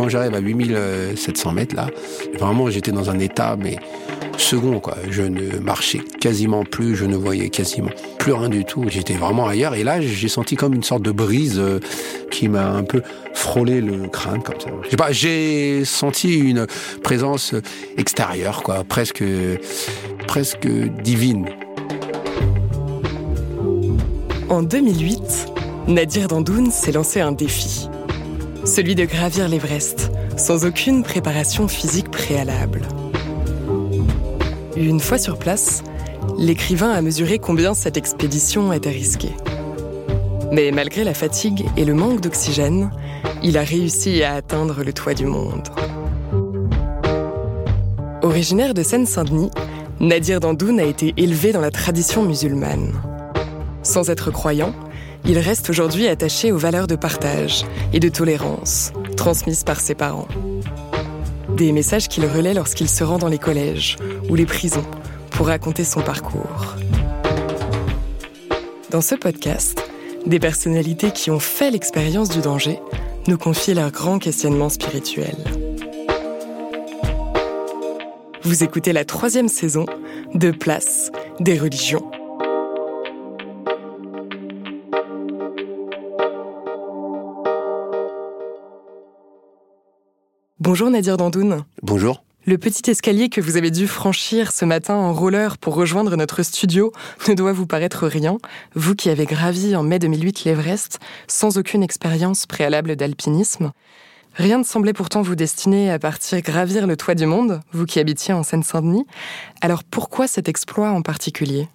Quand j'arrive à 8700 mètres, là, vraiment, j'étais dans un état, mais second, quoi. Je ne marchais quasiment plus, je ne voyais quasiment plus rien du tout. J'étais vraiment ailleurs. Et là, j'ai senti comme une sorte de brise euh, qui m'a un peu frôlé le crâne, comme ça. J'ai senti une présence extérieure, quoi, presque, presque divine. En 2008, Nadir Dandoun s'est lancé un défi celui de gravir l'Everest, sans aucune préparation physique préalable. Une fois sur place, l'écrivain a mesuré combien cette expédition était risquée. Mais malgré la fatigue et le manque d'oxygène, il a réussi à atteindre le toit du monde. Originaire de Seine-Saint-Denis, Nadir Dandoun a été élevé dans la tradition musulmane. Sans être croyant, il reste aujourd'hui attaché aux valeurs de partage et de tolérance transmises par ses parents. Des messages qu'il relaie lorsqu'il se rend dans les collèges ou les prisons pour raconter son parcours. Dans ce podcast, des personnalités qui ont fait l'expérience du danger nous confient leurs grands questionnements spirituels. Vous écoutez la troisième saison de Place des religions. Bonjour Nadir Dandoun. Bonjour. Le petit escalier que vous avez dû franchir ce matin en roller pour rejoindre notre studio ne doit vous paraître rien, vous qui avez gravi en mai 2008 l'Everest sans aucune expérience préalable d'alpinisme. Rien ne semblait pourtant vous destiner à partir gravir le toit du monde, vous qui habitiez en Seine-Saint-Denis. Alors pourquoi cet exploit en particulier?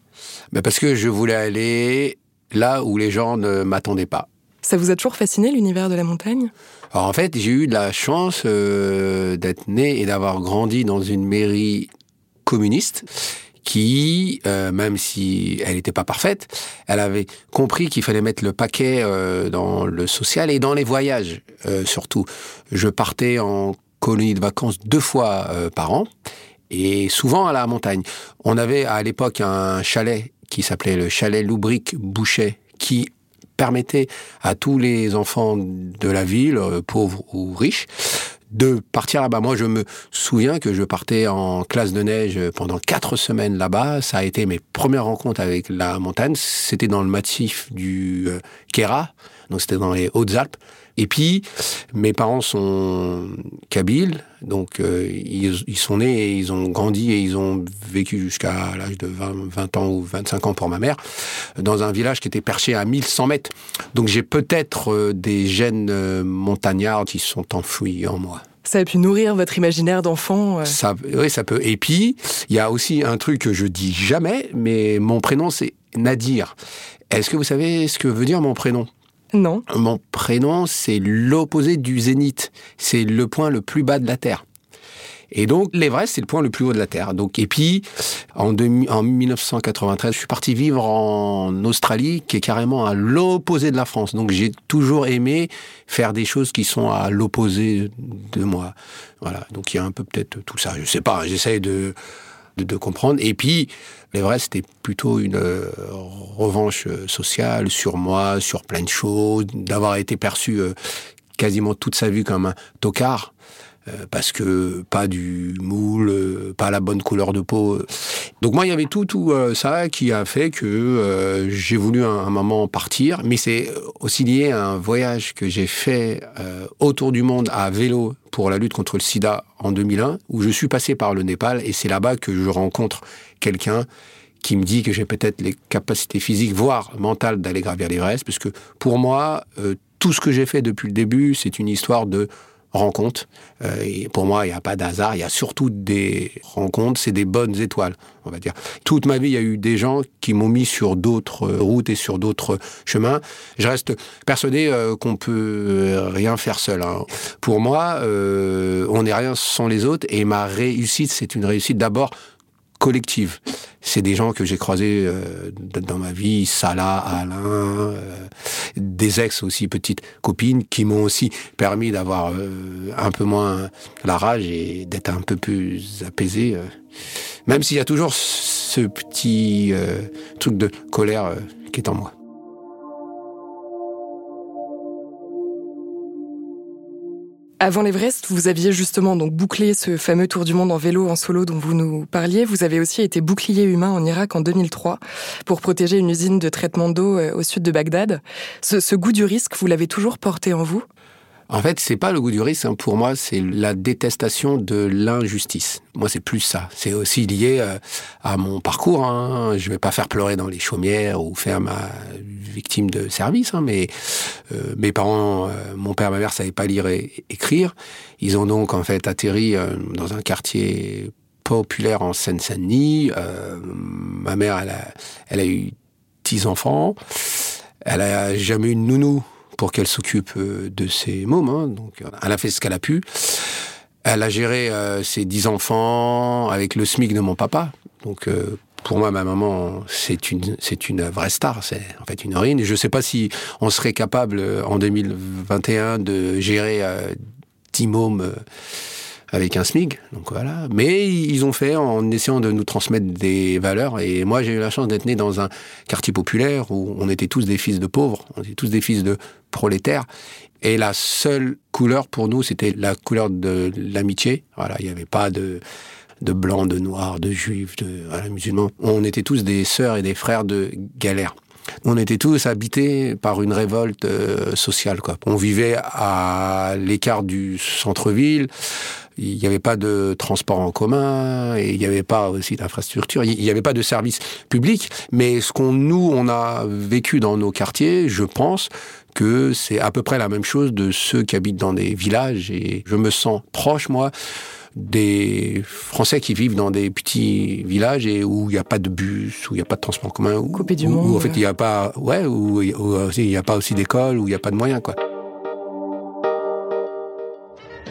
Ben Parce que je voulais aller là où les gens ne m'attendaient pas. Ça vous a toujours fasciné l'univers de la montagne? En fait, j'ai eu de la chance euh, d'être né et d'avoir grandi dans une mairie communiste qui, euh, même si elle n'était pas parfaite, elle avait compris qu'il fallait mettre le paquet euh, dans le social et dans les voyages surtout. Je partais en colonie de vacances deux fois par an et souvent à la montagne. On avait à l'époque un chalet qui s'appelait le chalet Loubric Boucher qui permettait à tous les enfants de la ville, euh, pauvres ou riches, de partir là-bas. Moi, je me souviens que je partais en classe de neige pendant quatre semaines là-bas. Ça a été mes premières rencontres avec la montagne. C'était dans le massif du euh, Kera, donc c'était dans les Hautes-Alpes. Et puis, mes parents sont kabyles, donc euh, ils, sont nés et ils ont grandi et ils ont vécu jusqu'à l'âge de 20, 20, ans ou 25 ans pour ma mère, dans un village qui était perché à 1100 mètres. Donc j'ai peut-être euh, des gènes euh, montagnards qui sont enfouis en moi. Ça a pu nourrir votre imaginaire d'enfant ça, Oui, ça peut. Et puis, il y a aussi un truc que je dis jamais, mais mon prénom, c'est Nadir. Est-ce que vous savez ce que veut dire mon prénom? Mon prénom, c'est l'opposé du zénith. C'est le point le plus bas de la Terre. Et donc, l'Everest, c'est le point le plus haut de la Terre. Donc, et puis, en, en 1993, je suis parti vivre en Australie, qui est carrément à l'opposé de la France. Donc, j'ai toujours aimé faire des choses qui sont à l'opposé de moi. Voilà. Donc, il y a un peu peut-être tout ça. Je sais pas. J'essaie de de, comprendre. Et puis, l'Everest, c'était plutôt une euh, revanche euh, sociale sur moi, sur plein de choses, d'avoir été perçu euh, quasiment toute sa vie comme un tocard. Euh, parce que pas du moule, euh, pas la bonne couleur de peau. Donc moi, il y avait tout, tout euh, ça qui a fait que j'ai voulu un, un, moment partir, mais c'est aussi lié à un voyage que j'ai fait autour du monde à vélo pour la lutte contre le sida en 2001, où je suis passé par le Népal, et c'est là-bas que je rencontre quelqu'un qui me dit que j'ai peut-être les capacités physiques, voire mentales, d'aller gravir l'Everest, parce que pour moi, tout ce que j'ai fait depuis le début, c'est une histoire de rencontres. Euh, pour moi, il n'y a pas d'hasard, il y a surtout des rencontres, c'est des bonnes étoiles, on va dire. Toute ma vie, il y a eu des gens qui m'ont mis sur d'autres routes et sur d'autres chemins. Je reste persuadé euh, qu'on peut rien faire seul. Hein. Pour moi, euh, on n'est rien sans les autres et ma réussite, c'est une réussite d'abord collective. C'est des gens que j'ai croisés euh, dans ma vie, Salah, Alain, euh, des ex aussi, petites copines, qui m'ont aussi permis d'avoir euh, un peu moins la rage et d'être un peu plus apaisé. même s'il y a toujours ce petit truc de colère qui est en moi. Avant l'Everest, vous aviez justement donc bouclé ce fameux tour du monde en vélo en solo dont vous nous parliez. Vous avez aussi été bouclier humain en Irak en 2003 pour protéger une usine de traitement d'eau euh, au sud de Bagdad. ce goût du risque, vous l'avez toujours porté en vous? En fait, c'est pas le goût du risque. Hein. Pour moi, c'est la détestation de l'injustice. Moi, c'est plus ça. C'est aussi lié euh, à mon parcours. Hein. Je vais pas faire pleurer dans les chaumières ou faire ma victime de service. Hein, mais euh, mes parents, euh, mon père, et ma mère, savaient pas lire et écrire. Ils ont donc en fait atterri dans un quartier populaire en Seine-Saint-Denis. ma mère, elle a, elle a eu dix enfants. Elle a jamais eu de nounou pour qu'elle s'occupe euh, de ses mômes. Hein. Donc, elle a fait ce qu'elle a pu. Elle a géré euh, ses dix enfants avec le SMIC de mon papa. Donc, euh, pour moi, ma maman, c'est une, c'est une vraie star. C'est en fait une héroïne. Et je ne sais pas si on serait capable en 2021 de gérer dix mômes avec un SMIG. Donc voilà. Mais ils ont fait en essayant de nous transmettre des valeurs. Et moi, j'ai eu la chance d'être né dans un quartier populaire où on était tous des fils de pauvres, on était tous des fils de prolétaires. Et la seule couleur pour nous, c'était la couleur de l'amitié. Voilà, il n'y avait pas de de blancs, de noirs, de juifs, de musulmans. On était tous des sœurs et des frères de galère. On était tous habités par une révolte euh, sociale. Quoi. On vivait à l'écart du centre-ville il n'y avait pas de transport en commun et il n'y avait pas aussi d'infrastructure, il n'y avait pas de service public. Mais ce qu'on nous on a vécu dans nos quartiers, je pense que c'est à peu près la même chose de ceux qui habitent dans des villages et je me sens proche moi des Français qui vivent dans des petits villages et où il n'y a pas de bus, où il n'y a pas de transport en commun, où, Coupé du monde, où en fait il n'y a pas, ouais, où, il n'y a pas aussi d'école, où il n'y a pas de moyens, quoi.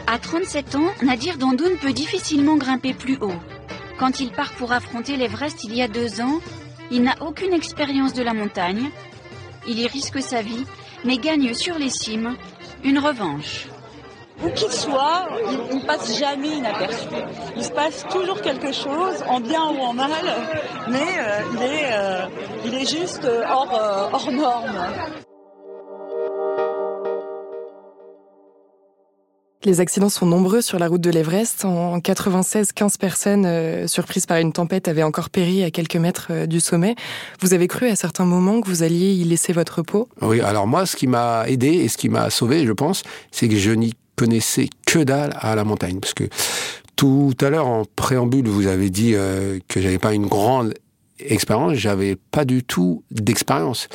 À 37 ans, Nadir Dandoun peut difficilement grimper plus haut. Quand il part pour affronter l'Everest il y a deux ans, il n'a aucune expérience de la montagne. Il y risque sa vie, mais gagne sur les cimes une revanche. Où qu'il soit, il ne passe jamais inaperçu. Il se passe toujours quelque chose, en bien ou en mal, mais euh, il, est, euh, il est juste hors, euh, hors norme. Les accidents sont nombreux sur la route de l'Everest. En 96, 15 personnes euh, surprises par une tempête avaient encore péri à quelques mètres euh, du sommet. Vous avez cru à certains moments que vous alliez y laisser votre peau? Oui, alors moi, ce qui m'a aidé et ce qui m'a sauvé, je pense, c'est que je n'y connaissais que dalle à la montagne. Parce que tout à l'heure, en préambule, vous avez dit euh, que j'avais pas une grande expérience, j'avais pas du tout d'expérience.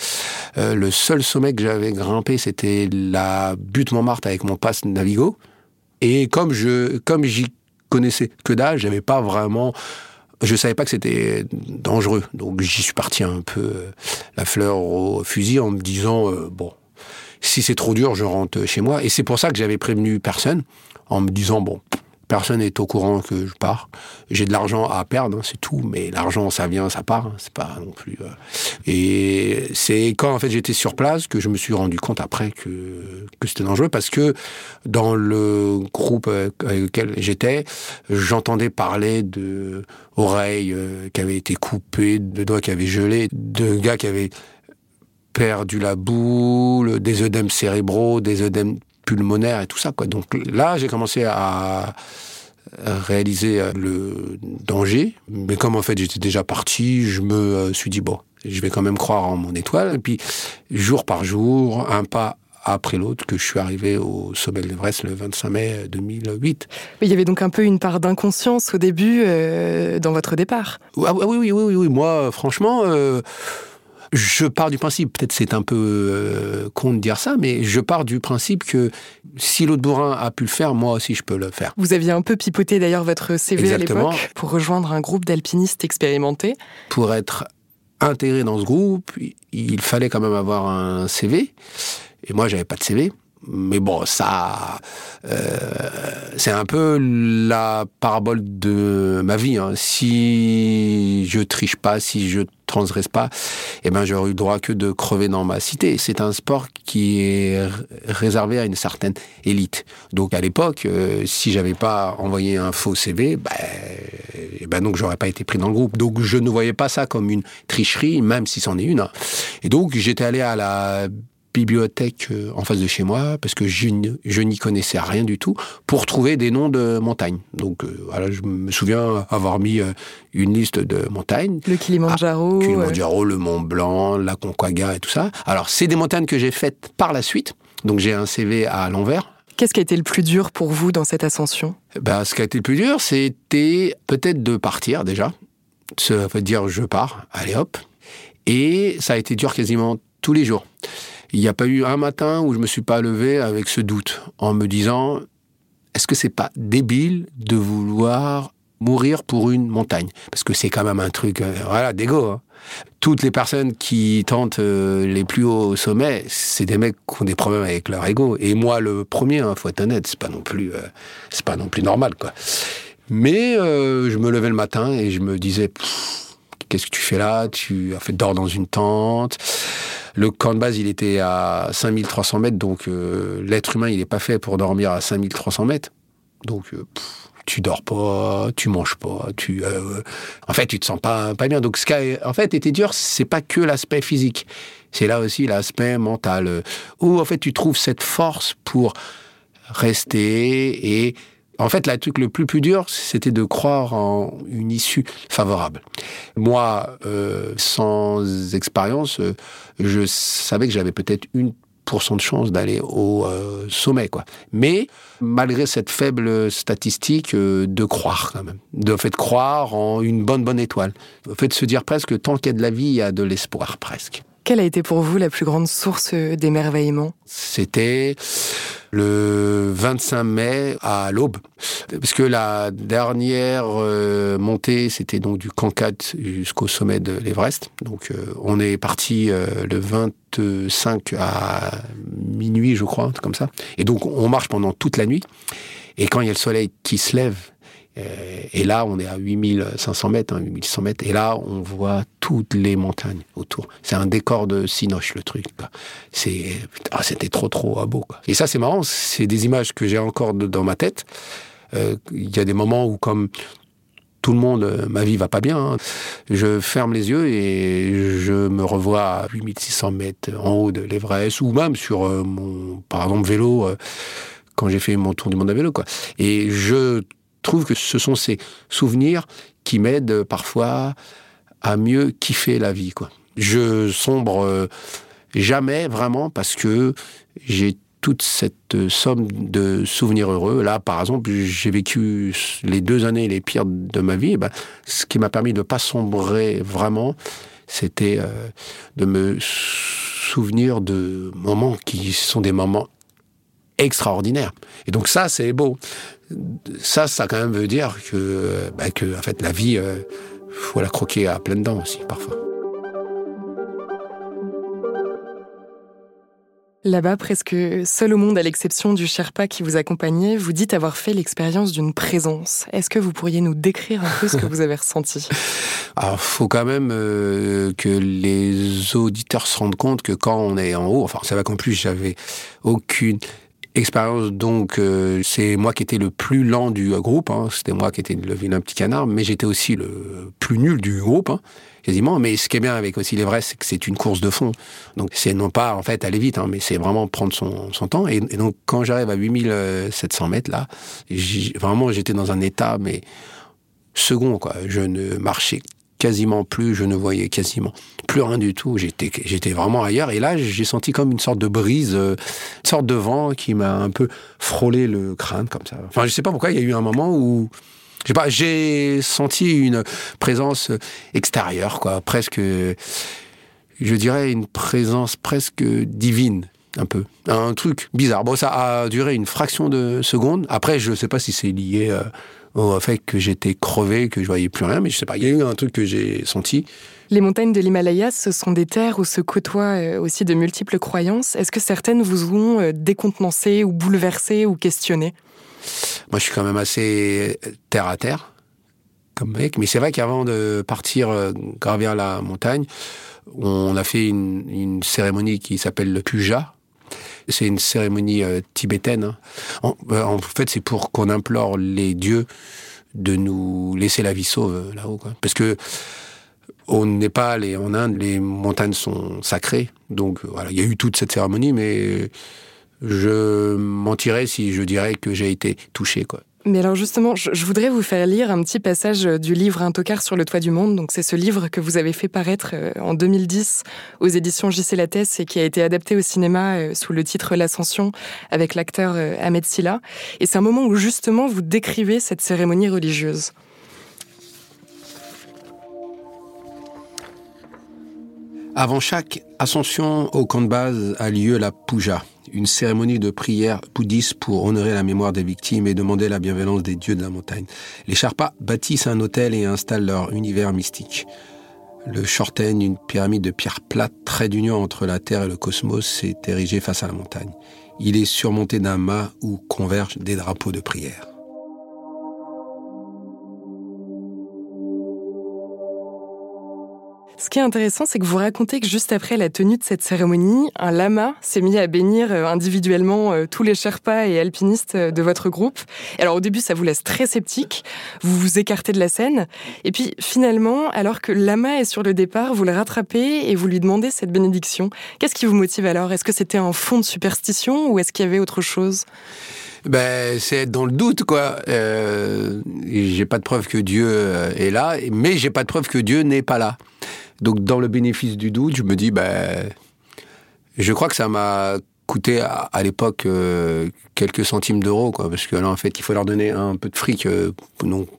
le seul sommet que j'avais grimpé, c'était la butte Montmartre avec mon passe Navigo. Et comme je, comme j'y connaissais que dalle, j'avais pas vraiment, je savais pas que c'était dangereux. Donc j'y suis parti un peu euh, la fleur au fusil en me disant euh, bon, si c'est trop dur, je rentre chez moi. Et c'est pour ça que j'avais prévenu personne en me disant bon, Personne n'est au courant que je pars. J'ai de l'argent à perdre, hein, c'est tout. Mais l'argent, ça vient, ça part. Hein, c'est pas non plus. Euh. Et c'est quand en fait j'étais sur place que je me suis rendu compte après que c'était dangereux parce que dans le groupe avec lequel j'étais, j'entendais parler de oreilles euh, qui avaient été coupées, de doigts qui avaient gelé, de gars qui avaient perdu la boule, des œdèmes cérébraux, des œdèmes pulmonaire et tout ça. Quoi. Donc là, j'ai commencé à réaliser euh, le danger. Mais comme en fait j'étais déjà parti, je me euh, suis dit, bon, je vais quand même croire en mon étoile. Et puis, jour par jour, un pas après l'autre, que je suis arrivé au sommet de l'Everest le 25 mai 2008. Mais il y avait donc un peu une part d'inconscience au début euh, dans votre départ. Ah, oui, oui, oui, oui, oui. Moi, franchement... Je pars du principe, peut-être c'est un peu euh, con de dire ça, mais je pars du principe que si l'autre bourrin a pu le faire, moi aussi je peux le faire. Vous aviez un peu pipoté d'ailleurs votre CV Exactement. à l'époque pour rejoindre un groupe d'alpinistes expérimentés. Pour être intégré dans ce groupe, il fallait quand même avoir un CV. Et moi, j'avais pas de CV. Mais bon, ça, euh, c'est un peu la parabole de ma vie. hein. Si je triche pas, si je transgresse pas, eh ben j'aurais eu le droit que de crever dans ma cité. C'est un sport qui est réservé à une certaine élite. Donc à l'époque, euh, si j'avais pas envoyé un faux CV, ben, eh ben donc j'aurais pas été pris dans le groupe. Donc je ne voyais pas ça comme une tricherie, même si c'en est une. hein. Et donc j'étais allé à la bibliothèque euh, en face de chez moi parce que je, n'y connaissais rien du tout pour trouver des noms de montagnes. Donc euh, voilà, je me souviens avoir mis euh, une liste de montagnes. Le Kilimanjaro. euh, Kilimanjaro, le Mont Blanc, la Concagua et tout ça. Alors c'est des montagnes que j'ai faites par la suite. Donc j'ai un CV à l'envers. Qu'est-ce qui a été le plus dur pour vous dans cette ascension? Ben, ce qui a été le plus dur, c'était peut-être de partir déjà. Ça veut dire je pars, allez hop. Et ça a été dur quasiment tous les jours. Il n'y a pas eu un matin où je me suis pas levé avec ce doute, en me disant est-ce que c'est pas débile de vouloir mourir pour une montagne? Parce que c'est quand même un truc, euh, voilà, d'égo. hein. Toutes les personnes qui tentent euh, les plus hauts sommets, c'est des mecs qui ont des problèmes avec leur ego. Et moi, le premier, hein, faut être honnête, c'est pas non plus, euh, c'est pas non plus normal, quoi. Mais euh, je me levais le matin et je me disais, qu'est-ce que tu fais là? Tu as fait dors dans une tente. Le camp de base, il était à 5300 mètres, donc euh, l'être humain, il n'est pas fait pour dormir à 5300 mètres. Donc, euh, pff, tu dors pas, tu manges pas, tu, euh, en fait, tu te sens pas, pas bien. Donc, ce qui a, en fait, était dur, c'est pas que l'aspect physique, c'est là aussi l'aspect mental, où en fait, tu trouves cette force pour rester et en fait, le truc le plus plus dur, c'était de croire en une issue favorable. Moi, euh, sans expérience, euh, je savais que j'avais peut-être une de chance d'aller au euh, sommet, quoi. Mais malgré cette faible statistique, euh, de croire quand même, de fait croire en une bonne bonne étoile, fait de se dire presque tant qu'il y a de la vie, il y a de l'espoir presque. Quelle a été pour vous la plus grande source d'émerveillement? C'était le 25 mai à l'aube. Parce que la dernière euh, montée, c'était donc du Cancat jusqu'au sommet de l'Everest. Donc euh, on est parti euh, le 25 à minuit, je crois, comme ça. Et donc on marche pendant toute la nuit. Et quand il y a le soleil qui se lève, euh, et là, on est à 8500 mètres, hein, 8600 mètres, et là, on voit toutes les montagnes autour. C'est un décor de Cinoche, le truc. ah, c'était trop, trop beau. Et ça, c'est marrant, c'est des images que j'ai encore dans ma tête. Euh, Il y a des moments où, comme tout le monde, euh, ma vie va pas bien, hein, je ferme les yeux et je me revois à 8600 mètres en haut de l'Everest, ou même sur euh, mon, vélo, euh, quand j'ai fait mon tour du monde à vélo. Quoi. Et je trouve que ce sont ces souvenirs qui m'aident parfois à mieux kiffer la vie. Quoi. Je sombre euh, jamais vraiment parce que j'ai toute cette somme de souvenirs heureux. Là, par exemple, j'ai vécu les deux années les pires de ma vie. Eh ben, ce qui m'a permis de ne pas sombrer vraiment, c'était euh, de me souvenir de moments qui sont des moments extraordinaires. Et donc ça, c'est beau. Ça, ça quand même veut dire que, bah, que en fait, la vie, euh, faut la croquer à pleines dents aussi, parfois. Là-bas, presque seul au monde à l'exception du Sherpa qui vous accompagnait, vous dites avoir fait l'expérience d'une présence. Est-ce que vous pourriez nous décrire un peu ce que vous avez ressenti? Alors, faut quand même euh, que les auditeurs se rendent compte que quand on est en haut, enfin, c'est vrai qu'en plus, j'avais aucune expérience, donc euh, c'est moi qui étais le plus lent du euh, groupe, hein. c'était moi qui étais le vilain petit canard, mais j'étais aussi le plus nul du groupe, hein, quasiment. Mais ce qui est bien avec aussi l'Everest, c'est que c'est une course de fond. Donc c'est non pas en fait aller vite, hein, mais c'est vraiment prendre son, son temps. Et, et donc quand j'arrive à 8700 mètres là, vraiment j'étais dans un état mais second quoi. Je ne marchais quasiment plus, je ne voyais quasiment plus rien du tout. J'étais, j'étais vraiment ailleurs. Et là, j'ai senti comme une sorte de brise, euh, une sorte de vent qui m'a un peu frôlé le crâne comme ça. Enfin, je sais pas pourquoi. Il y a eu un moment où, je sais pas, j'ai senti une présence extérieure, quoi, presque je dirais, une présence presque divine un peu. Un truc bizarre. Bon, ça a duré une fraction de seconde. Après, je ne sais pas si c'est lié euh, au fait que j'étais crevé, que je voyais plus rien, mais je sais pas. Il y a eu un truc que j'ai senti. Les montagnes de l'Himalaya, ce sont des terres où se côtoient euh, aussi de multiples croyances. Est-ce que certaines vous ont euh, décontenancé ou bouleversé ou questionné? Moi, je suis quand même assez terre à terre comme mec, mais c'est vrai qu'avant de partir gravir la montagne, on a fait une, une cérémonie qui s'appelle le puja, c'est une cérémonie euh, tibétaine. Hein. Euh, en, fait, c'est pour qu'on implore les dieux de nous laisser la vie sauve euh, là-haut. Parce que au Népal et en Inde, les montagnes sont sacrées. Donc voilà, il y a eu toute cette cérémonie, mais je mentirais si je dirais que j'ai été touché. Quoi. Mais alors justement, je, voudrais vous faire lire un petit passage euh, du livre Un tocard sur le toit du monde. C'est ce livre que vous avez fait paraître euh, en 2010 aux éditions J.C. Lattès et qui a été adapté au cinéma euh, sous le titre L'Ascension avec l'acteur Ahmed Silla. Et c'est un moment où justement vous décrivez cette cérémonie religieuse. Avant chaque ascension au camp de base a lieu la puja, une cérémonie de prière bouddhiste pour honorer la mémoire des victimes et demander la bienveillance des dieux de la montagne. Les Sherpas bâtissent un hôtel et installent leur univers mystique. Le Shorten, une pyramide de pierre plate, trait d'union entre la Terre et le cosmos, est érigé face à la montagne. Il est surmonté d'un mât où convergent des drapeaux de prière. Ce qui est intéressant, c'est que vous racontez que juste après la tenue de cette cérémonie, un lama s'est mis à bénir euh, individuellement euh, tous les Sherpas et alpinistes euh, de votre groupe. Alors au début, ça vous laisse très sceptique, vous vous écartez de la scène, et puis finalement, alors que lama est sur le départ, vous le rattrapez et vous lui demandez cette bénédiction. Qu'est-ce qui vous motive alors? Est-ce que c'était un fond de superstition ou est-ce qu'il y avait autre chose? Ben, c'est être dans le doute, quoi. Euh, j'ai pas de preuve que Dieu est là, mais j'ai pas de preuve que Dieu n'est pas là. Donc, dans le bénéfice du doute, je me dis, ben, je crois que ça m'a coûté à, l'époque euh, quelques centimes d'euros, quoi, parce que là, en fait, il faut leur donner un peu de fric euh,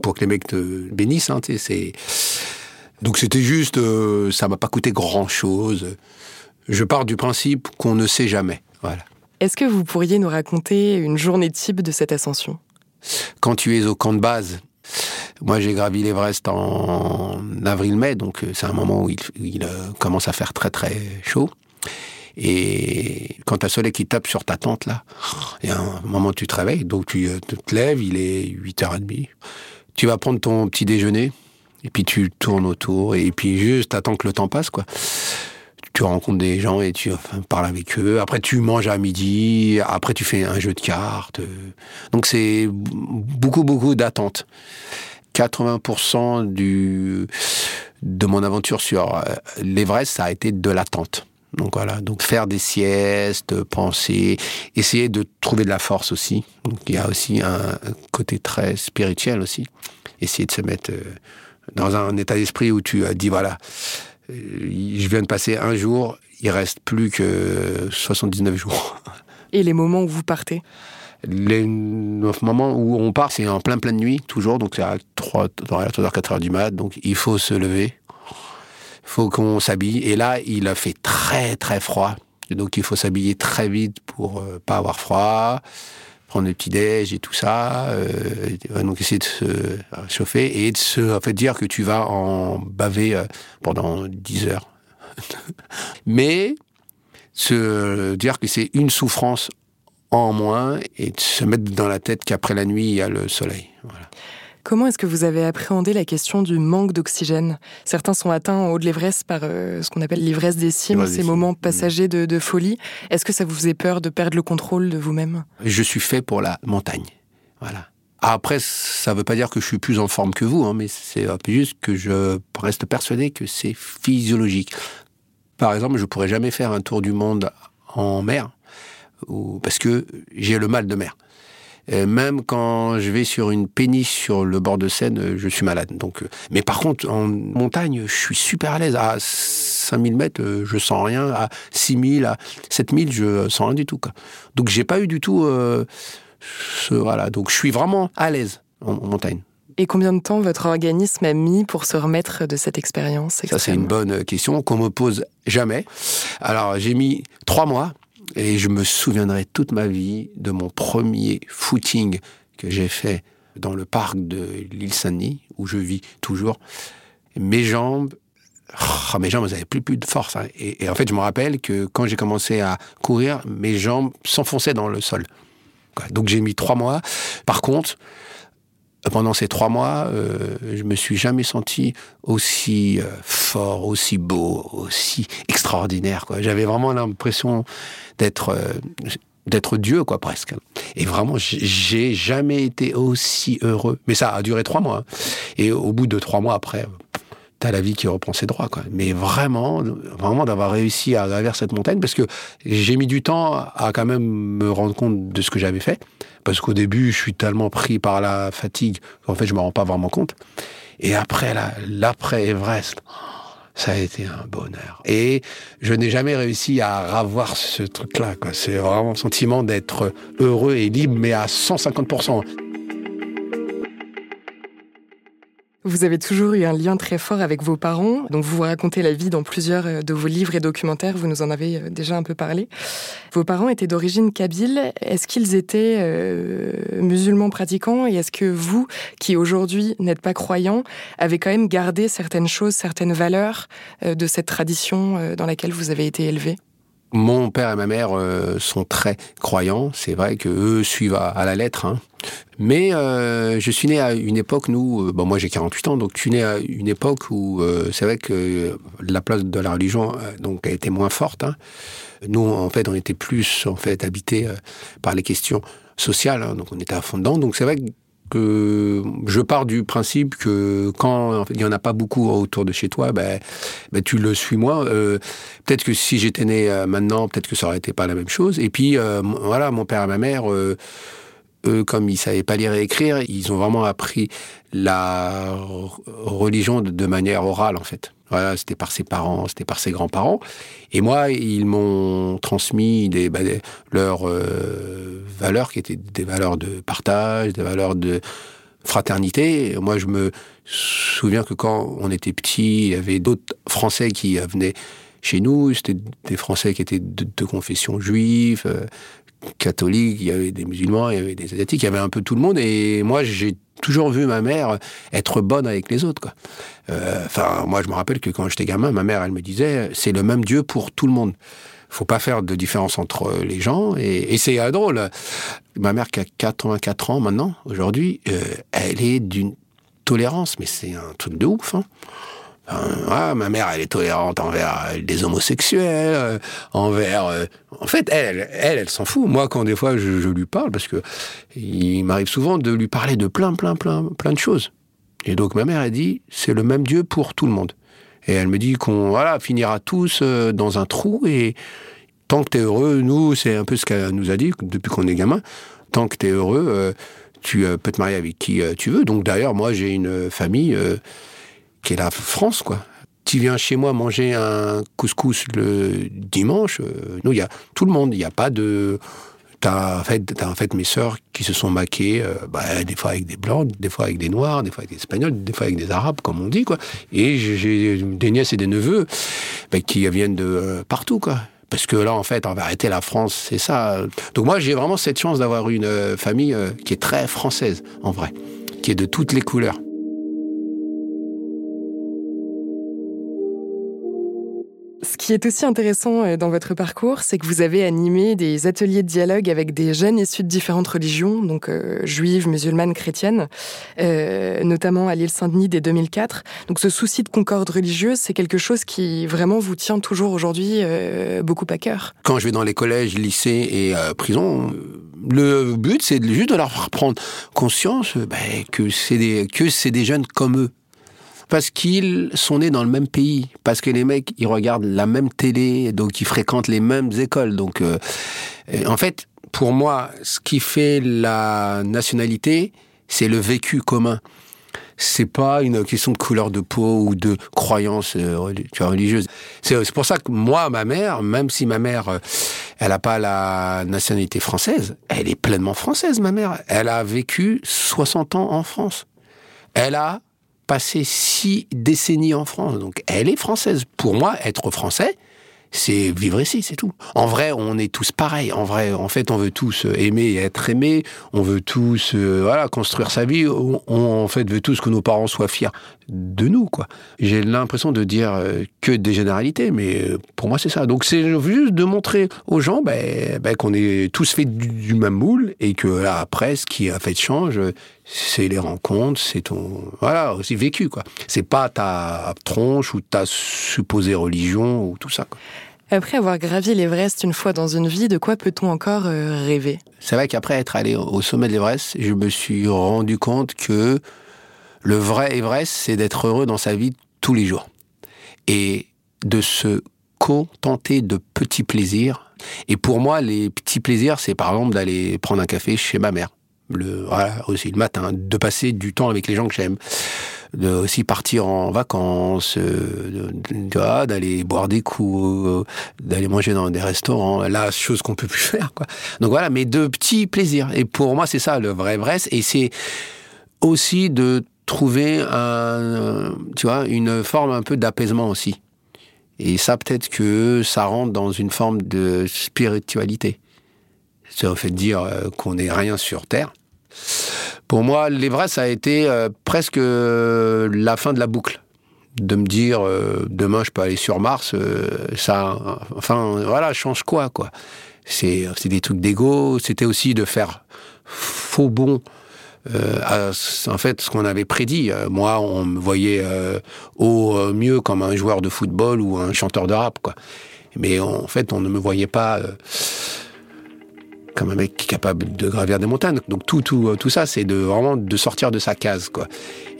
pour que les mecs te bénissent. Hein, c'est... Donc, c'était juste, euh, ça m'a pas coûté grand-chose. Je pars du principe qu'on ne sait jamais. Voilà. Est-ce que vous pourriez nous raconter une journée type de cette ascension? Quand tu es au camp de base, moi, j'ai gravi l'Everest en avril-mai, donc euh, c'est un moment où il, euh, commence à faire très très chaud. Et quand tu as le soleil qui tape sur ta tente, là, il y a un moment où tu te réveilles, donc tu euh, te lèves, il est 8h30. Tu vas prendre ton petit déjeuner, et puis tu tournes autour, et puis juste attends que le temps passe, quoi tu rencontres des gens et tu parles avec eux. Après, tu manges à midi. Après, tu fais un jeu de cartes. Donc, c'est beaucoup, beaucoup d'attentes. 80% du, de mon aventure sur euh, l'Everest, ça a été de l'attente. Donc voilà, donc faire des siestes, penser, essayer de trouver de la force aussi. Donc il y a aussi un côté très spirituel aussi. Essayer de se mettre euh, dans un état d'esprit où tu as dit voilà, euh, je viens de passer un jour, il reste plus que 79 jours. Et les moments où vous partez? Les moments où on part, c'est en plein pleine nuit, toujours, donc c'est à 3, 3h, 4h du mat, donc il faut se lever, il faut qu'on s'habille, et là, il a fait très très froid, donc il faut s'habiller très vite pour euh, pas avoir froid, prendre le petit déj et tout ça, euh, donc essayer de se chauffer et de se en fait, dire que tu vas en baver euh, pendant 10 heures. Mais se dire que c'est une souffrance en moins et de se mettre dans la tête qu'après la nuit, il y a le soleil. Comment est-ce que vous avez appréhendé la question du manque d'oxygène? Certains sont atteints en haut de l'Everest par euh, ce qu'on appelle l'ivresse des cimes, ces moments passagers de, folie. Est-ce que ça vous faisait peur de perdre le contrôle de vous-même? Je suis fait pour la montagne. Voilà. Après, ça ne veut pas dire que je suis plus en forme que vous, hein, mais c'est juste que je reste persuadé que c'est physiologique. Par exemple, je pourrais jamais faire un tour du monde en mer parce que j'ai le mal de mer. même quand je vais sur une péniche sur le bord de Seine, je suis malade. Donc, euh, mais par contre, en montagne, je suis super à l'aise. À 5000 mètres, euh, je sens rien. À 6000, à 7000, je sens rien du tout. Quoi. Donc, j'ai pas eu du tout euh, ce, voilà. Donc, je suis vraiment à l'aise en montagne. Et combien de temps votre organisme a mis pour se remettre de cette expérience Ça, c'est une bonne question qu'on me pose jamais. Alors, j'ai mis trois mois et je me souviendrai toute ma vie de mon premier footing que j'ai fait dans le parc de l'île Saint-Denis, où je vis toujours. Mes jambes, oh, mes jambes, n'avaient plus, plus de force. Hein. Et, en fait, je me rappelle que quand j'ai commencé à courir, mes jambes s'enfonçaient dans le sol. Donc j'ai mis trois mois. Par contre, pendant ces trois mois, euh, je me suis jamais senti aussi euh, fort, aussi beau, aussi extraordinaire. J'avais vraiment l'impression d'être euh, d'être Dieu, quoi, presque. Et vraiment, j'ai jamais été aussi heureux. Mais ça a duré trois mois. Hein. Et au bout de trois mois après, t'as la vie qui reprend ses droits, quoi. Mais vraiment, vraiment d'avoir réussi à gravir cette montagne, parce que j'ai mis du temps à quand même me rendre compte de ce que j'avais fait, parce qu'au début, je suis tellement pris par la fatigue qu'en fait, je me rends pas vraiment compte. Et après, l'après Everest, ça a été un bonheur. Et je n'ai jamais réussi à avoir ce truc-là. C'est vraiment le sentiment d'être heureux et libre, mais à 150%. Vous avez toujours eu un lien très fort avec vos parents, donc vous vous racontez la vie dans plusieurs euh, de vos livres et documentaires, vous nous en avez euh, déjà un peu parlé. Vos parents étaient d'origine kabyle, est-ce qu'ils étaient euh, musulmans pratiquants? Et est-ce que vous, qui aujourd'hui n'êtes pas croyant, avez quand même gardé certaines choses, certaines valeurs de cette tradition dans laquelle vous avez été élevé? Mon père et ma mère sont très croyants. C'est vrai que eux suivent à, la lettre. Hein. Mais euh, je suis né à une époque, nous, euh, bon, moi j'ai 48 ans, donc je suis né à une époque où euh, c'est vrai que la place de la religion donc, a été moins forte. Hein. Nous, en fait, on était plus en fait habités par les questions sociales, hein, donc on était à fond dedans. Donc c'est vrai que je pars du principe que quand il n'y en a pas beaucoup autour de chez toi, ben, ben tu le suis moi. peut-être que si j'étais né maintenant, peut-être que ça aurait été pas la même chose. Et puis voilà, mon père et ma mère eux, comme ils savaient pas lire et écrire, ils ont vraiment appris la religion de, manière orale, en fait. Voilà, c'était par ses parents, c'était par ses grands-parents. Et moi, ils m'ont transmis bah, leurs euh, valeurs qui étaient des valeurs de partage, des valeurs de fraternité. Moi, je me souviens que quand on était petit, il y avait d'autres Français qui venaient chez nous. C'était des Français qui étaient de, confession juive, euh, catholiques, il y avait des musulmans, il y avait des asiatiques, il y avait un peu tout le monde. Et moi, j'ai toujours vu ma mère être bonne avec les autres. Euh, enfin, moi, je me rappelle que quand j'étais gamin, ma mère, elle me disait, c'est le même Dieu pour tout le monde. Faut pas faire de différence entre les gens. Et, c'est drôle. Ma mère qui a 84 ans maintenant, aujourd'hui, euh, elle est d'une tolérance, mais c'est un truc de ouf. Hein. Ah, ma mère, elle est tolérante envers des homosexuels, euh, envers. Euh, en fait, elle, elle, elle, s'en fout. Moi, quand des fois je, lui parle, parce que il m'arrive souvent de lui parler de plein, plein, plein, plein de choses. Et donc ma mère, elle dit, c'est le même Dieu pour tout le monde. Et elle me dit qu'on voilà finira tous euh, dans un trou et tant que tu es heureux, nous, c'est un peu ce qu'elle nous a dit depuis qu'on est gamin. Tant que tu es heureux, tu peux te marier avec qui tu veux. Donc d'ailleurs, moi, j'ai une famille qui est la France, quoi. Tu viens chez moi manger un couscous le dimanche, euh, nous, il y a tout le monde, il n'y a pas de... T'as en, fait, as en fait mes sœurs qui se sont maquées, euh, bah, des fois avec des blancs, des fois avec des noirs, des fois avec des espagnols, des fois avec des arabes, comme on dit, quoi. Et j'ai des nièces et des neveux bah, qui viennent de euh, partout, quoi. Parce que là, en fait, en vérité, la France, c'est ça. Donc moi, j'ai vraiment cette chance d'avoir une famille qui est très française, en vrai, qui est de toutes les couleurs. Qui est aussi intéressant euh, dans votre parcours, c'est que vous avez animé des ateliers de dialogue avec des jeunes issus de différentes religions, donc euh, juives, musulmanes, chrétiennes, euh, notamment à l'île Saint-Denis dès 2004. Donc ce souci de concorde religieuse, c'est quelque chose qui vraiment vous tient toujours aujourd'hui beaucoup à cœur. Quand je vais dans les collèges, lycées et prisons, le but c'est juste de leur faire prendre conscience ben, que c'est des, que c'est des jeunes comme eux parce qu'ils sont nés dans le même pays, parce que les mecs, ils regardent la même télé, donc ils fréquentent les mêmes écoles. Donc, euh, en fait, pour moi, ce qui fait la nationalité, c'est le vécu commun. C'est pas une question de couleur de peau ou de croyance euh, religieuse. C'est pour ça que moi, ma mère, même si ma mère, euh, elle n'a pas la nationalité française, elle est pleinement française, ma mère. Elle a vécu 60 ans en France. Elle a passé six décennies en France, donc elle est française. Pour moi, être français, c'est vivre ici, c'est tout. En vrai, on est tous pareils. En vrai, en fait, on veut tous aimer et être aimés. On veut tous, euh, construire sa vie. On, en fait, veut tous que nos parents soient fiers de nous, quoi. J'ai l'impression de dire euh, que des généralités, mais euh, pour moi, c'est ça. Donc, c'est juste de montrer aux gens ben, ben, qu'on est tous faits du, même moule et que là, après, ce qui a fait change, c'est les rencontres, c'est ton, voilà, aussi vécu, quoi. C'est pas ta tronche ou ta supposée religion ou tout ça, quoi. Après avoir gravi l'Everest une fois dans une vie, de quoi peut-on encore euh, rêver? C'est vrai qu'après être allé au sommet de l'Everest, je me suis rendu compte que le vrai Everest, c'est d'être heureux dans sa vie tous les jours. Et de se contenter de petits plaisirs. Et pour moi, les petits plaisirs, c'est par exemple d'aller prendre un café chez ma mère. Le, voilà, aussi le matin, de passer du temps avec les gens que j'aime de aussi partir en vacances, euh, d'aller boire des coups, euh, d'aller manger dans des restaurants, la chose qu'on peut plus faire. Quoi. Donc voilà, mais de petits plaisirs. Et pour moi, c'est ça le vrai vrai. Et c'est aussi de trouver vois, une forme un peu d'apaisement aussi. Et ça, peut-être que ça rentre dans une forme de spiritualité. C'est au fait de dire euh, qu'on n'est rien sur Terre pour moi, l'Everest, a été euh, presque euh, la fin de la boucle. De me dire, euh, demain, je peux aller sur Mars, ça, enfin, voilà, change quoi, quoi. C'est des trucs d'ego. C'était aussi de faire faux bon. En fait, ce qu'on avait prédit. moi, on me voyait au mieux comme un joueur de football ou un chanteur de rap, quoi. Mais en fait, on ne me voyait pas comme un mec capable de gravir des montagnes. Donc tout, tout, tout ça, c'est de vraiment de sortir de sa case, quoi.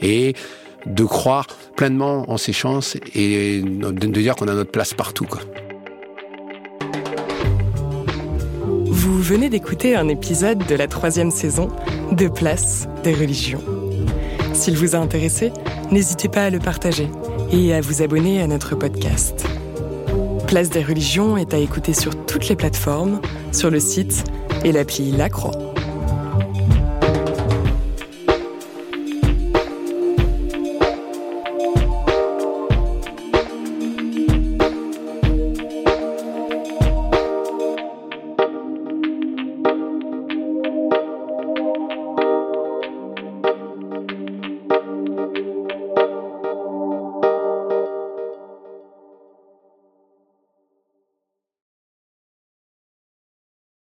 Et de croire pleinement en ses chances et de, dire qu'on a notre place partout, quoi. Vous venez d'écouter un épisode de la troisième saison de Place des religions. S'il vous a intéressé, n'hésitez pas à le partager et à vous abonner à notre podcast. Place des religions est à écouter sur toutes les plateformes, sur le site et l'appli La Croix.